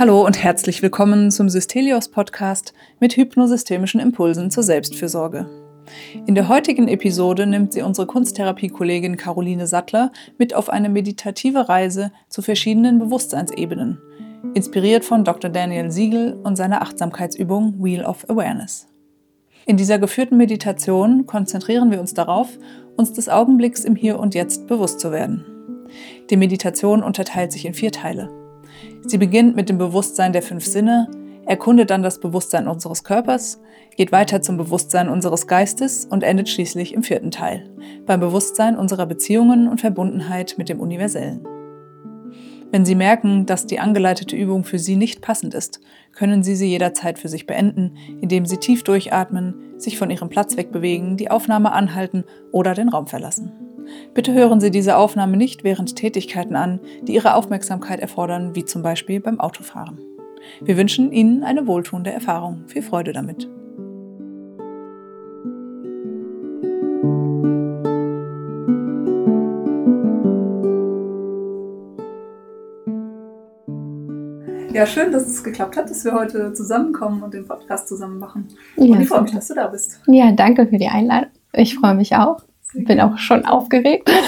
Hallo und herzlich willkommen zum Systelios Podcast mit hypnosystemischen Impulsen zur Selbstfürsorge. In der heutigen Episode nimmt sie unsere Kunsttherapie-Kollegin Caroline Sattler mit auf eine meditative Reise zu verschiedenen Bewusstseinsebenen, inspiriert von Dr. Daniel Siegel und seiner Achtsamkeitsübung Wheel of Awareness. In dieser geführten Meditation konzentrieren wir uns darauf, uns des Augenblicks im Hier und Jetzt bewusst zu werden. Die Meditation unterteilt sich in vier Teile. Sie beginnt mit dem Bewusstsein der fünf Sinne, erkundet dann das Bewusstsein unseres Körpers, geht weiter zum Bewusstsein unseres Geistes und endet schließlich im vierten Teil, beim Bewusstsein unserer Beziehungen und Verbundenheit mit dem Universellen. Wenn Sie merken, dass die angeleitete Übung für Sie nicht passend ist, können Sie sie jederzeit für sich beenden, indem Sie tief durchatmen, sich von Ihrem Platz wegbewegen, die Aufnahme anhalten oder den Raum verlassen. Bitte hören Sie diese Aufnahme nicht während Tätigkeiten an, die Ihre Aufmerksamkeit erfordern, wie zum Beispiel beim Autofahren. Wir wünschen Ihnen eine wohltuende Erfahrung. Viel Freude damit. Ja, schön, dass es geklappt hat, dass wir heute zusammenkommen und den Podcast zusammen machen. Ja, und ich freue mich, dass du da bist. Ja, danke für die Einladung. Ich freue mich auch. Bin auch schon aufgeregt.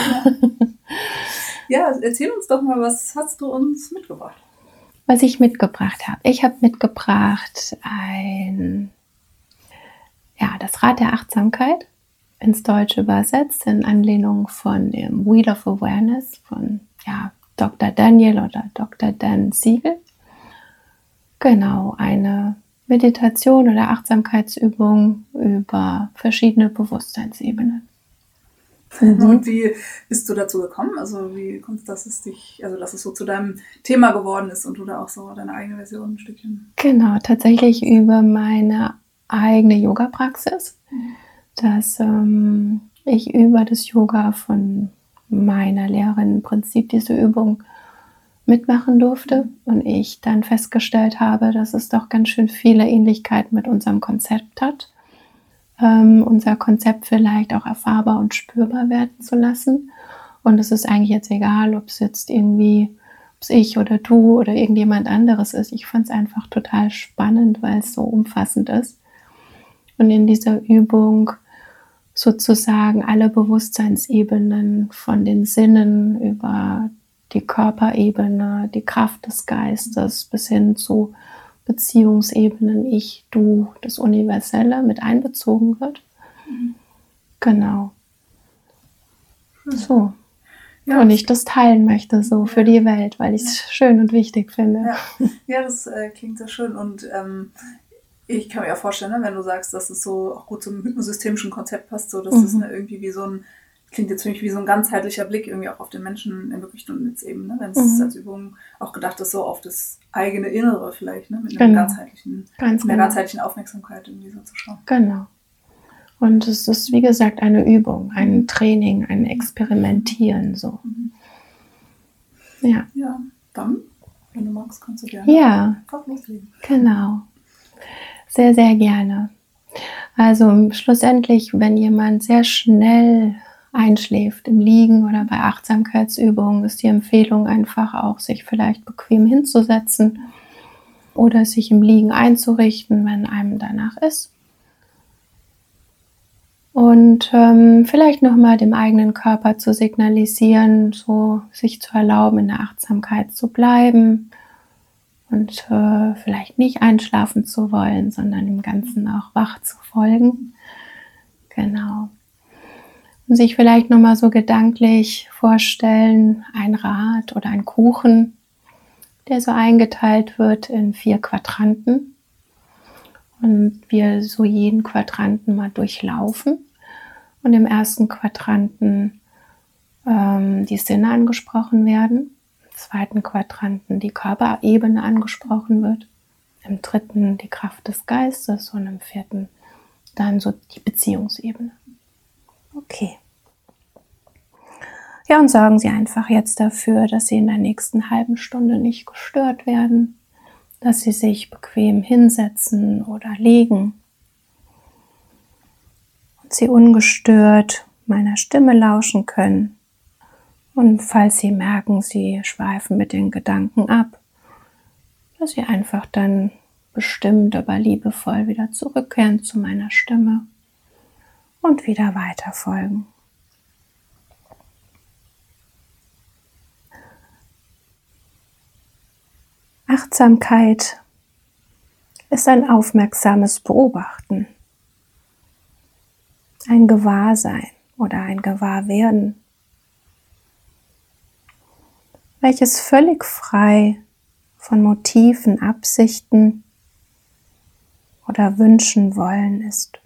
Ja, erzähl uns doch mal, was hast du uns mitgebracht? Was ich mitgebracht habe. Ich habe mitgebracht ein, ja, das Rad der Achtsamkeit ins Deutsche übersetzt in Anlehnung von dem Wheel of Awareness von ja, Dr. Daniel oder Dr. Dan Siegel. Genau, eine Meditation oder Achtsamkeitsübung über verschiedene Bewusstseinsebenen. Mhm. Und wie bist du dazu gekommen? Also wie kommt es, dass es dich, also dass es so zu deinem Thema geworden ist und du da auch so deine eigene Version ein Stückchen? Genau, tatsächlich über meine eigene Yoga-Praxis, dass ähm, ich über das Yoga von meiner Lehrerin im Prinzip diese Übung mitmachen durfte und ich dann festgestellt habe, dass es doch ganz schön viele Ähnlichkeiten mit unserem Konzept hat ähm, unser Konzept vielleicht auch erfahrbar und spürbar werden zu lassen. Und es ist eigentlich jetzt egal, ob es jetzt irgendwie, ob ich oder du oder irgendjemand anderes ist. Ich fand es einfach total spannend, weil es so umfassend ist. Und in dieser Übung sozusagen alle Bewusstseinsebenen von den Sinnen über die Körperebene, die Kraft des Geistes bis hin zu Beziehungsebenen, ich, du, das Universelle mit einbezogen wird. Mhm. Genau. So. Ja, und ich das teilen möchte, so für die Welt, weil ich es schön und wichtig finde. Ja, ja das äh, klingt sehr schön. Und ähm, ich kann mir auch vorstellen, ne, wenn du sagst, dass es so auch gut zum hypnosystemischen Konzept passt, so dass mhm. es ne, irgendwie wie so ein klingt jetzt für mich wie so ein ganzheitlicher Blick irgendwie auch auf den Menschen in wirklich und jetzt eben, ne? wenn es mhm. als Übung auch gedacht ist, so auf das eigene Innere vielleicht, ne? mit einer genau. ganzheitlichen, Ganz genau. ganzheitlichen Aufmerksamkeit irgendwie so zu schauen. Genau. Und es ist, wie gesagt, eine Übung, ein. Training, ein Experimentieren so. Mhm. Ja. Ja, dann, wenn du magst, kannst du gerne ja. loslegen. Genau. Sehr, sehr gerne. Also schlussendlich, wenn jemand sehr schnell einschläft im Liegen oder bei Achtsamkeitsübungen, ist die Empfehlung einfach auch, sich vielleicht bequem hinzusetzen oder sich im Liegen einzurichten, wenn einem danach ist. Und ähm, vielleicht nochmal dem eigenen Körper zu signalisieren, so sich zu erlauben, in der Achtsamkeit zu bleiben und äh, vielleicht nicht einschlafen zu wollen, sondern dem Ganzen auch wach zu folgen. Genau sich vielleicht nochmal so gedanklich vorstellen, ein Rad oder ein Kuchen, der so eingeteilt wird in vier Quadranten. Und wir so jeden Quadranten mal durchlaufen. Und im ersten Quadranten ähm, die Sinne angesprochen werden. Im zweiten Quadranten die Körperebene angesprochen wird. Im dritten die Kraft des Geistes und im vierten dann so die Beziehungsebene. Okay. Ja, und sorgen Sie einfach jetzt dafür, dass Sie in der nächsten halben Stunde nicht gestört werden. dass Sie sich bequem hinsetzen oder legen und Sie ungestört meiner Stimme lauschen können. Und falls Sie merken, Sie schweifen mit den Gedanken ab, dass Sie einfach dann bestimmt, aber liebevoll wieder zurückkehren zu meiner Stimme und wieder weiter folgen. Achtsamkeit ist ein aufmerksames Beobachten, ein Gewahrsein oder ein Gewahrwerden, welches völlig frei von Motiven, Absichten oder wünschen wollen ist.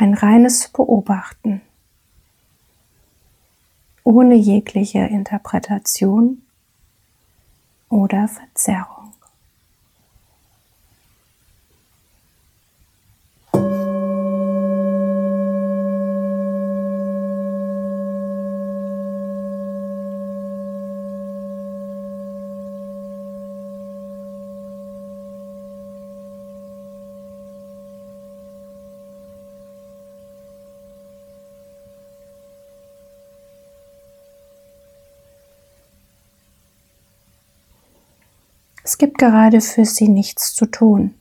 Ein reines Beobachten ohne jegliche Interpretation oder Verzerrung. Es gibt gerade für sie nichts zu tun.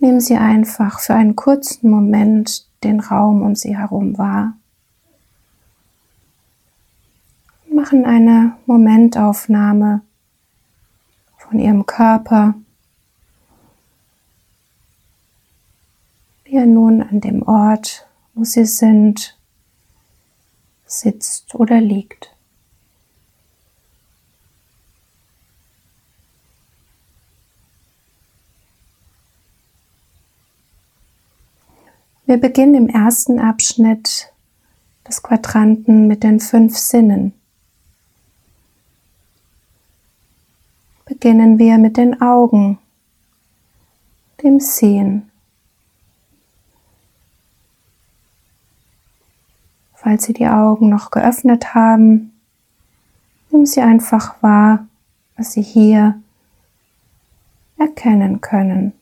Nehmen Sie einfach für einen kurzen Moment den Raum um Sie herum wahr. Machen eine Momentaufnahme von Ihrem Körper, wie er nun an dem Ort, wo Sie sind, sitzt oder liegt. Wir beginnen im ersten Abschnitt des Quadranten mit den fünf Sinnen. Beginnen wir mit den Augen, dem Sehen. Falls Sie die Augen noch geöffnet haben, nehmen Sie einfach wahr, was Sie hier erkennen können.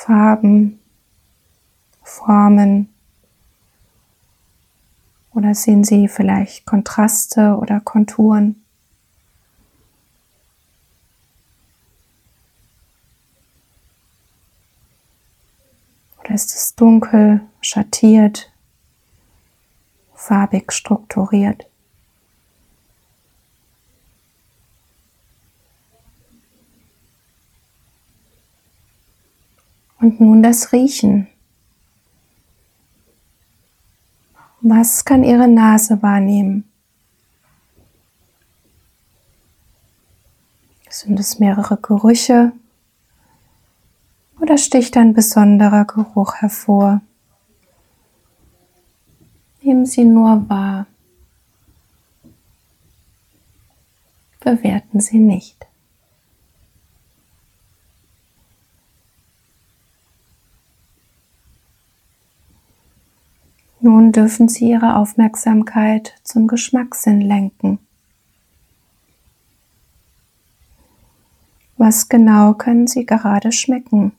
Farben, Formen oder sehen Sie vielleicht Kontraste oder Konturen? Oder ist es dunkel, schattiert, farbig strukturiert? Und nun das Riechen. Was kann Ihre Nase wahrnehmen? Sind es mehrere Gerüche oder sticht ein besonderer Geruch hervor? Nehmen Sie nur wahr. Bewerten Sie nicht. Nun dürfen Sie Ihre Aufmerksamkeit zum Geschmackssinn lenken. Was genau können Sie gerade schmecken?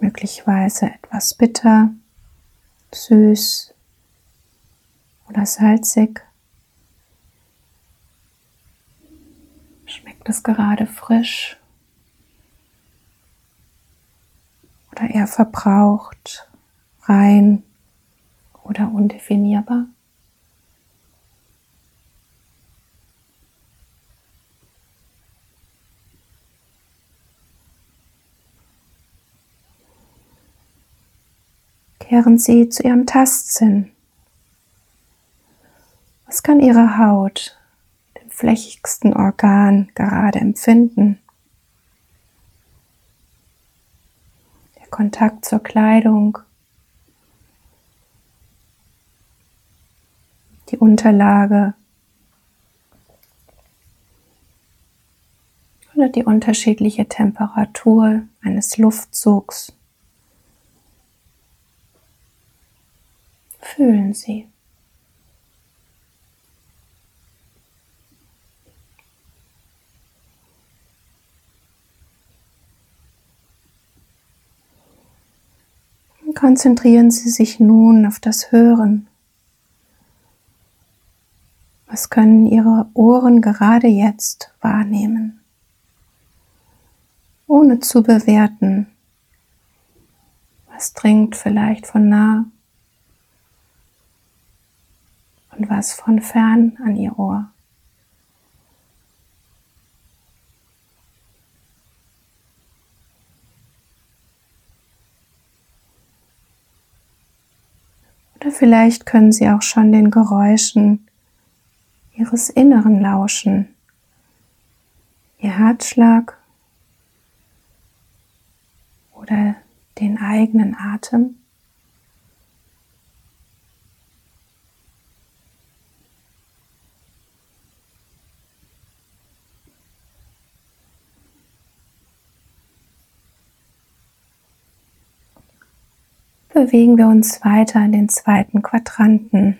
Möglicherweise etwas bitter, süß oder salzig. Schmeckt es gerade frisch oder eher verbraucht, rein oder undefinierbar? Kehren Sie zu Ihrem Tastsinn. Was kann Ihre Haut, dem flächigsten Organ, gerade empfinden? Kontakt zur Kleidung, die Unterlage, oder die unterschiedliche Temperatur eines Luftzugs. Fühlen Sie. Konzentrieren Sie sich nun auf das Hören. Was können Ihre Ohren gerade jetzt wahrnehmen? Ohne zu bewerten. Was dringt vielleicht von nah und was von fern an Ihr Ohr? Oder vielleicht können Sie auch schon den Geräuschen Ihres Inneren lauschen. Ihr Herzschlag oder den eigenen Atem. Bewegen wir uns weiter in den zweiten Quadranten.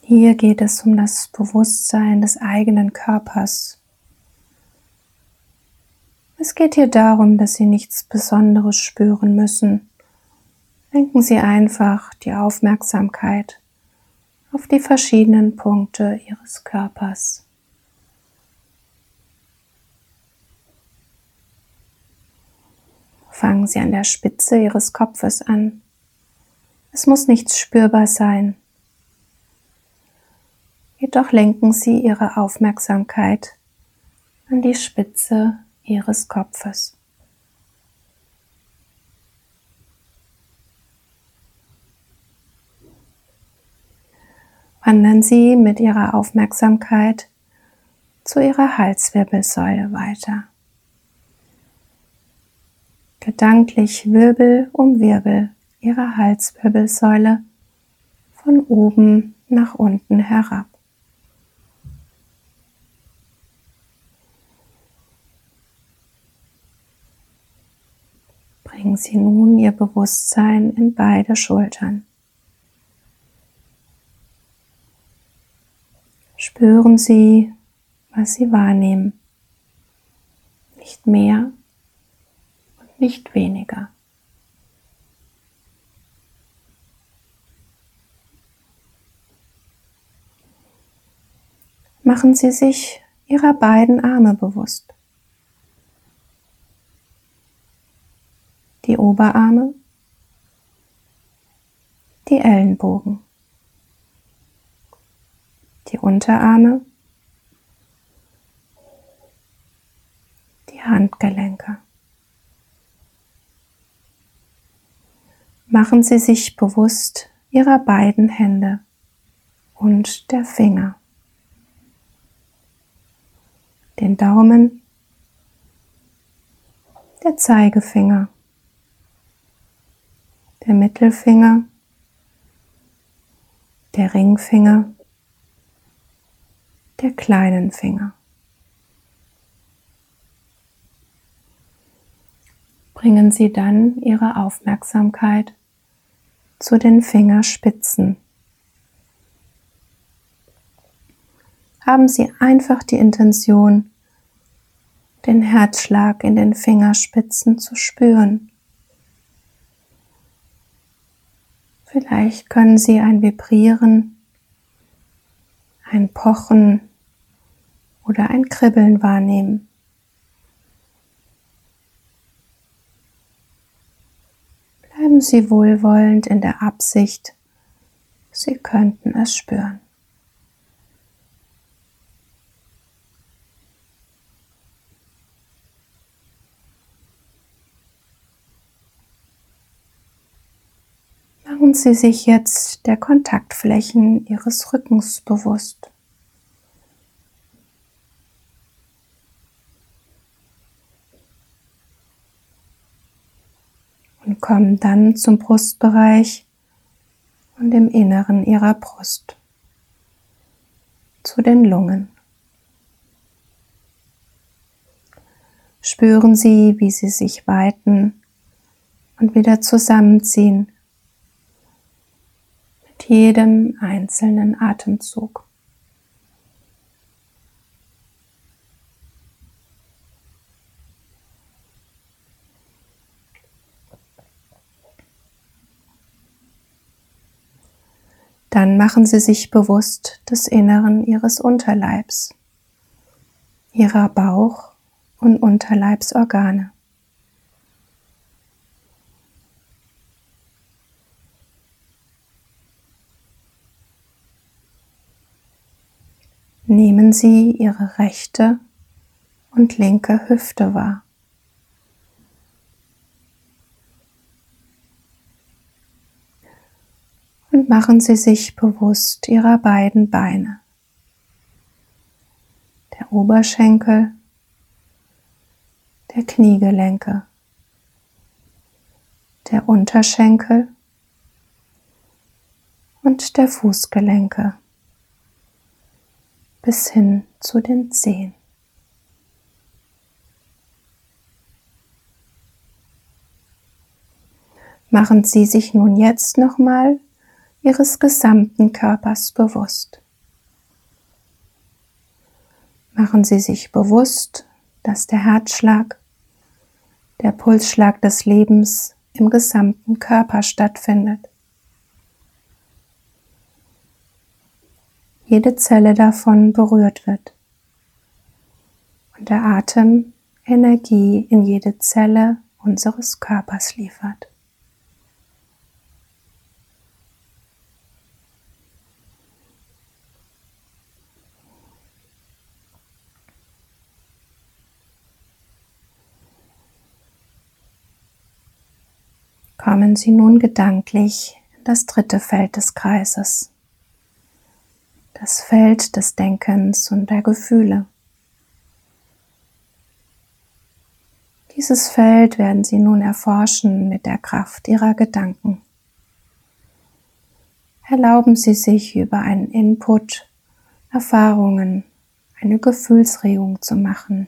Hier geht es um das Bewusstsein des eigenen Körpers. Es geht hier darum, dass Sie nichts Besonderes spüren müssen. Lenken Sie einfach die Aufmerksamkeit auf die verschiedenen Punkte Ihres Körpers. Fangen Sie an der Spitze Ihres Kopfes an. Es muss nichts spürbar sein. Jedoch lenken Sie Ihre Aufmerksamkeit an die Spitze Ihres Kopfes. Wandern Sie mit Ihrer Aufmerksamkeit zu Ihrer Halswirbelsäule weiter gedanklich Wirbel um Wirbel ihrer Halswirbelsäule von oben nach unten herab. Bringen Sie nun Ihr Bewusstsein in beide Schultern. Spüren Sie, was Sie wahrnehmen. Nicht mehr nicht weniger. Machen Sie sich Ihrer beiden Arme bewusst. Die Oberarme, die Ellenbogen, die Unterarme, die Handgelenke. Machen Sie sich bewusst Ihrer beiden Hände und der Finger, den Daumen, der Zeigefinger, der Mittelfinger, der Ringfinger, der kleinen Finger. Bringen Sie dann Ihre Aufmerksamkeit zu den Fingerspitzen. Haben Sie einfach die Intention, den Herzschlag in den Fingerspitzen zu spüren. Vielleicht können Sie ein Vibrieren, ein Pochen oder ein Kribbeln wahrnehmen. Bleiben Sie wohlwollend in der Absicht, Sie könnten es spüren. Machen Sie sich jetzt der Kontaktflächen Ihres Rückens bewusst. Kommen dann zum Brustbereich und im Inneren ihrer Brust, zu den Lungen. Spüren Sie, wie sie sich weiten und wieder zusammenziehen mit jedem einzelnen Atemzug. Dann machen Sie sich bewusst des Inneren Ihres Unterleibs, Ihrer Bauch- und Unterleibsorgane. Nehmen Sie Ihre rechte und linke Hüfte wahr. Und machen Sie sich bewusst Ihrer beiden Beine. Der Oberschenkel, der Kniegelenke, der Unterschenkel und der Fußgelenke bis hin zu den Zehen. Machen Sie sich nun jetzt nochmal ihres gesamten Körpers bewusst. Machen Sie sich bewusst, dass der Herzschlag, der Pulsschlag des Lebens im gesamten Körper stattfindet. Jede Zelle davon berührt wird und der Atem Energie in jede Zelle unseres Körpers liefert. Kommen Sie nun gedanklich in das dritte Feld des Kreises, das Feld des Denkens und der Gefühle. Dieses Feld werden Sie nun erforschen mit der Kraft Ihrer Gedanken. Erlauben Sie sich über einen Input, Erfahrungen, eine Gefühlsregung zu machen.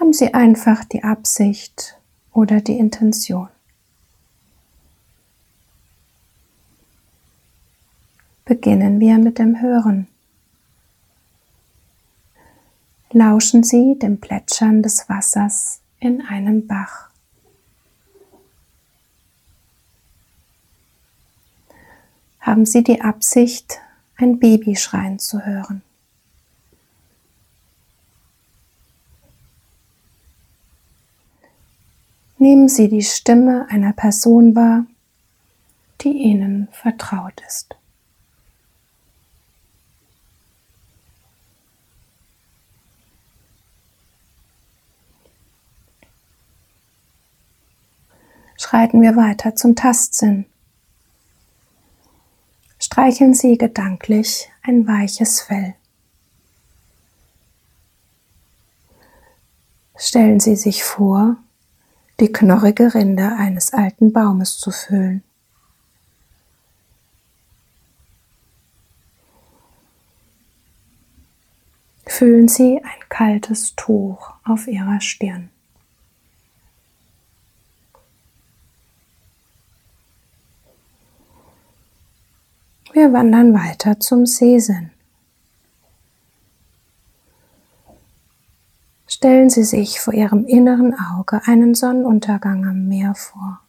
Haben Sie einfach die Absicht, oder die Intention. Beginnen wir mit dem Hören. Lauschen Sie dem Plätschern des Wassers in einem Bach. Haben Sie die Absicht, ein Baby schreien zu hören. Nehmen Sie die Stimme einer Person wahr, die Ihnen vertraut ist. Schreiten wir weiter zum Tastsinn. Streicheln Sie gedanklich ein weiches Fell. Stellen Sie sich vor, die knorrige Rinde eines alten Baumes zu füllen. Fühlen Sie ein kaltes Tuch auf Ihrer Stirn. Wir wandern weiter zum Seesinn. Stellen Sie sich vor Ihrem inneren Auge einen Sonnenuntergang am Meer vor.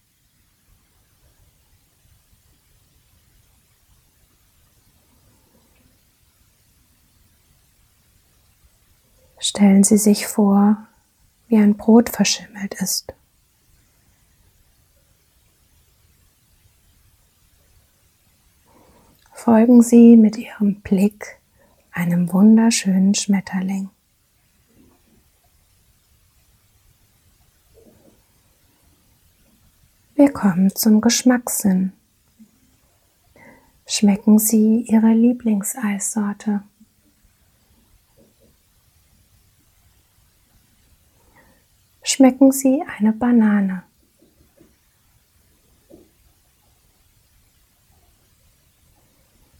Stellen Sie sich vor, wie ein Brot verschimmelt ist. Folgen Sie mit Ihrem Blick einem wunderschönen Schmetterling. Wir kommen zum Geschmackssinn. Schmecken Sie Ihre Lieblingseissorte? Schmecken Sie eine Banane?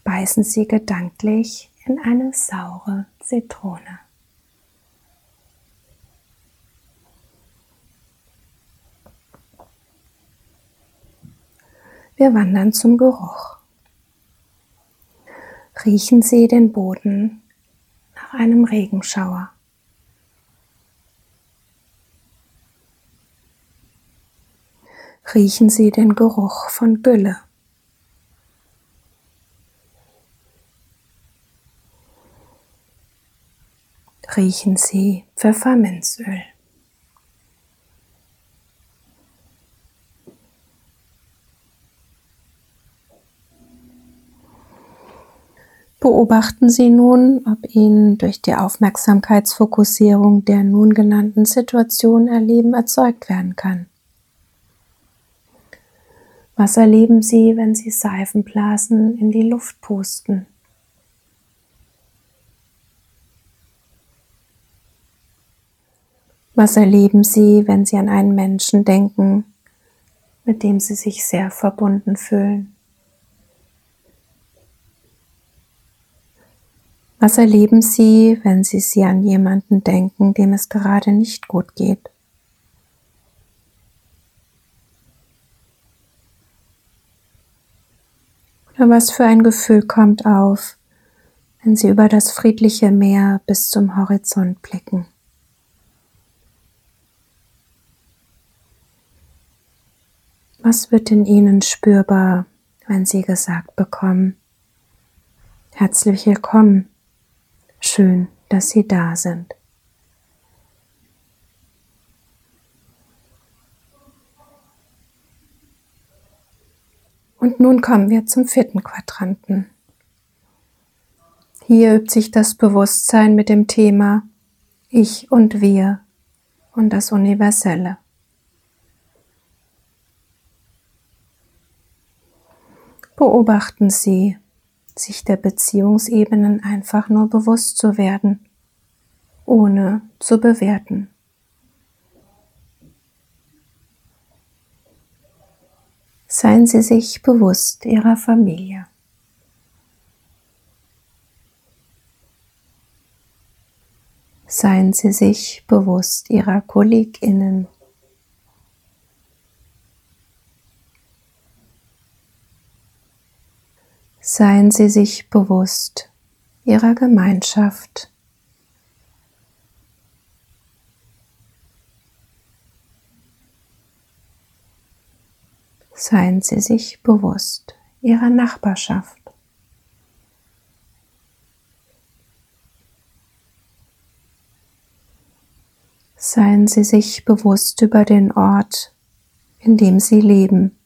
Beißen Sie gedanklich in eine saure Zitrone. Wir wandern zum Geruch. Riechen Sie den Boden nach einem Regenschauer. Riechen Sie den Geruch von Gülle. Riechen Sie Pfefferminzöl. Beobachten Sie nun, ob Ihnen durch die Aufmerksamkeitsfokussierung der nun genannten Situation Erleben erzeugt werden kann. Was erleben Sie, wenn Sie Seifenblasen in die Luft pusten? Was erleben Sie, wenn Sie an einen Menschen denken, mit dem Sie sich sehr verbunden fühlen? Was erleben Sie, wenn Sie Sie an jemanden denken, dem es gerade nicht gut geht? Oder was für ein Gefühl kommt auf, wenn Sie über das friedliche Meer bis zum Horizont blicken? Was wird in Ihnen spürbar, wenn Sie gesagt bekommen, herzlich willkommen Schön, dass Sie da sind. Und nun kommen wir zum vierten Quadranten. Hier übt sich das Bewusstsein mit dem Thema Ich und wir und das Universelle. Beobachten Sie, sich der Beziehungsebenen einfach nur bewusst zu werden, ohne zu bewerten. Seien Sie sich bewusst Ihrer Familie. Seien Sie sich bewusst Ihrer Kolleginnen. Seien Sie sich bewusst Ihrer Gemeinschaft. Seien Sie sich bewusst Ihrer Nachbarschaft. Seien Sie sich bewusst über den Ort, in dem Sie leben.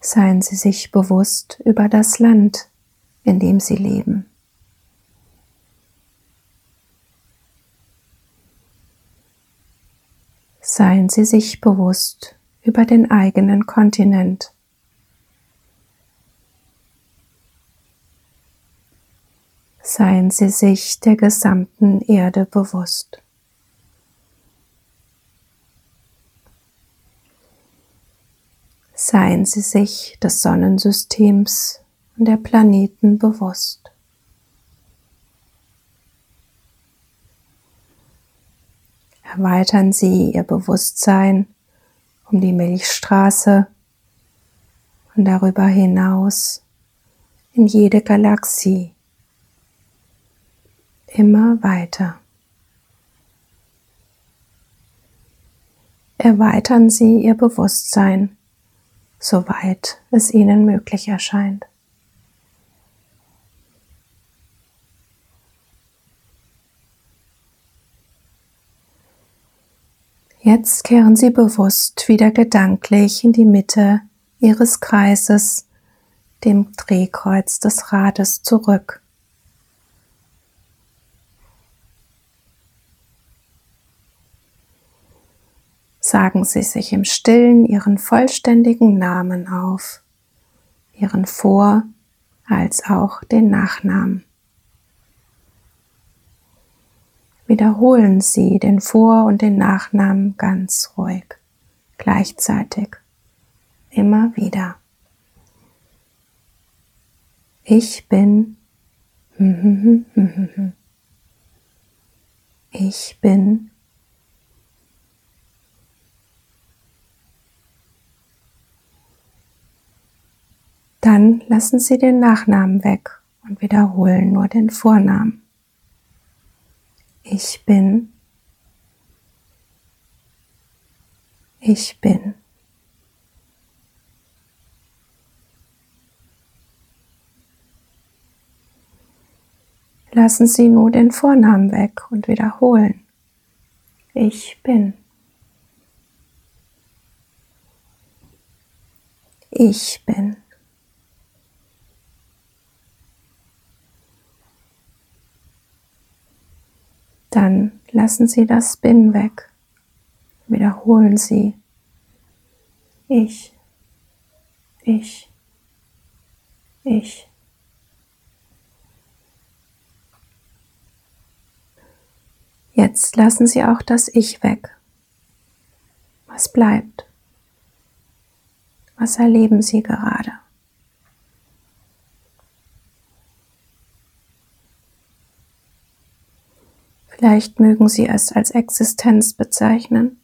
Seien Sie sich bewusst über das Land, in dem Sie leben. Seien Sie sich bewusst über den eigenen Kontinent. Seien Sie sich der gesamten Erde bewusst. Seien Sie sich des Sonnensystems und der Planeten bewusst. Erweitern Sie Ihr Bewusstsein um die Milchstraße und darüber hinaus in jede Galaxie. Immer weiter. Erweitern Sie Ihr Bewusstsein soweit es ihnen möglich erscheint. Jetzt kehren Sie bewusst wieder gedanklich in die Mitte Ihres Kreises, dem Drehkreuz des Rades, zurück. Sagen Sie sich im stillen Ihren vollständigen Namen auf, Ihren Vor- als auch den Nachnamen. Wiederholen Sie den Vor- und den Nachnamen ganz ruhig, gleichzeitig, immer wieder. Ich bin, ich bin, Dann lassen Sie den Nachnamen weg und wiederholen nur den Vornamen. Ich bin. Ich bin. Lassen Sie nur den Vornamen weg und wiederholen. Ich bin. Ich bin. Dann lassen Sie das Bin weg. Wiederholen Sie. Ich. Ich. Ich. Jetzt lassen Sie auch das Ich weg. Was bleibt? Was erleben Sie gerade? Vielleicht mögen Sie es als Existenz bezeichnen.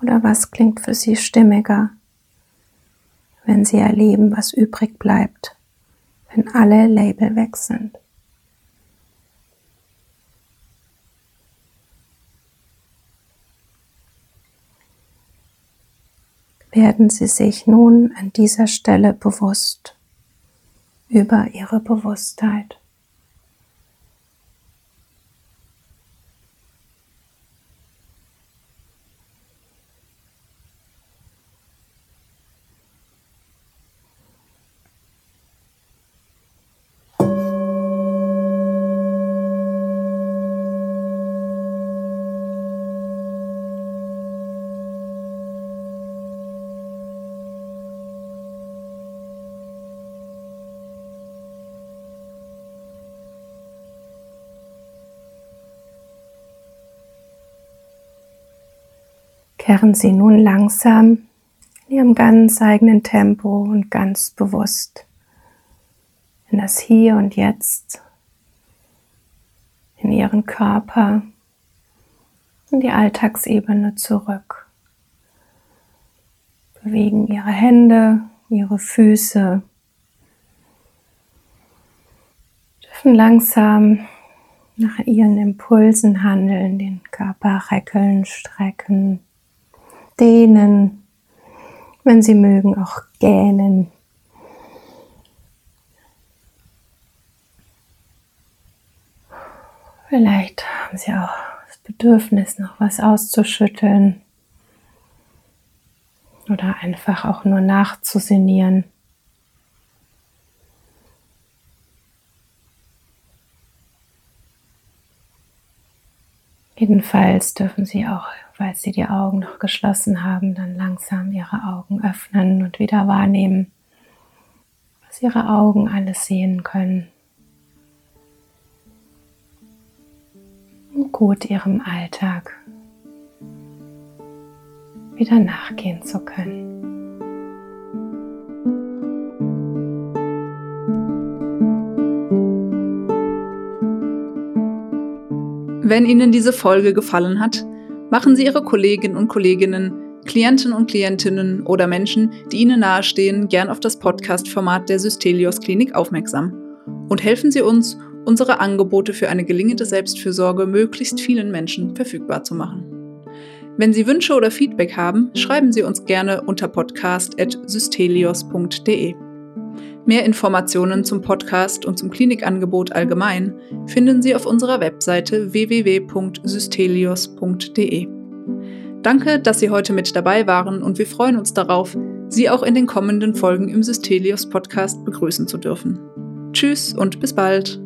Oder was klingt für Sie stimmiger, wenn Sie erleben, was übrig bleibt, wenn alle Label weg sind? Werden Sie sich nun an dieser Stelle bewusst über Ihre Bewusstheit. Kehren Sie nun langsam in Ihrem ganz eigenen Tempo und ganz bewusst in das Hier und Jetzt, in Ihren Körper, in die Alltagsebene zurück. Bewegen Ihre Hände, Ihre Füße, dürfen langsam nach Ihren Impulsen handeln, den Körper reckeln, strecken, dehnen, wenn Sie mögen, auch gähnen. Vielleicht haben Sie auch das Bedürfnis, noch was auszuschütteln oder einfach auch nur nachzusinnieren. Jedenfalls dürfen Sie auch falls Sie die Augen noch geschlossen haben, dann langsam Ihre Augen öffnen und wieder wahrnehmen, was Ihre Augen alles sehen können. Und gut Ihrem Alltag wieder nachgehen zu können. Wenn Ihnen diese Folge gefallen hat, machen Sie Ihre Kolleginnen und Kolleginnen, Klienten und Klientinnen oder Menschen, die Ihnen nahestehen, gern auf das Podcast-Format der Systelios Klinik aufmerksam und helfen Sie uns, unsere Angebote für eine gelingende Selbstfürsorge möglichst vielen Menschen verfügbar zu machen. Wenn Sie Wünsche oder Feedback haben, schreiben Sie uns gerne unter podcast.systelios.de. Mehr Informationen zum Podcast und zum Klinikangebot allgemein finden Sie auf unserer Webseite www.systelios.de. Danke, dass Sie heute mit dabei waren und wir freuen uns darauf, Sie auch in den kommenden Folgen im Systelios Podcast begrüßen zu dürfen. Tschüss und bis bald.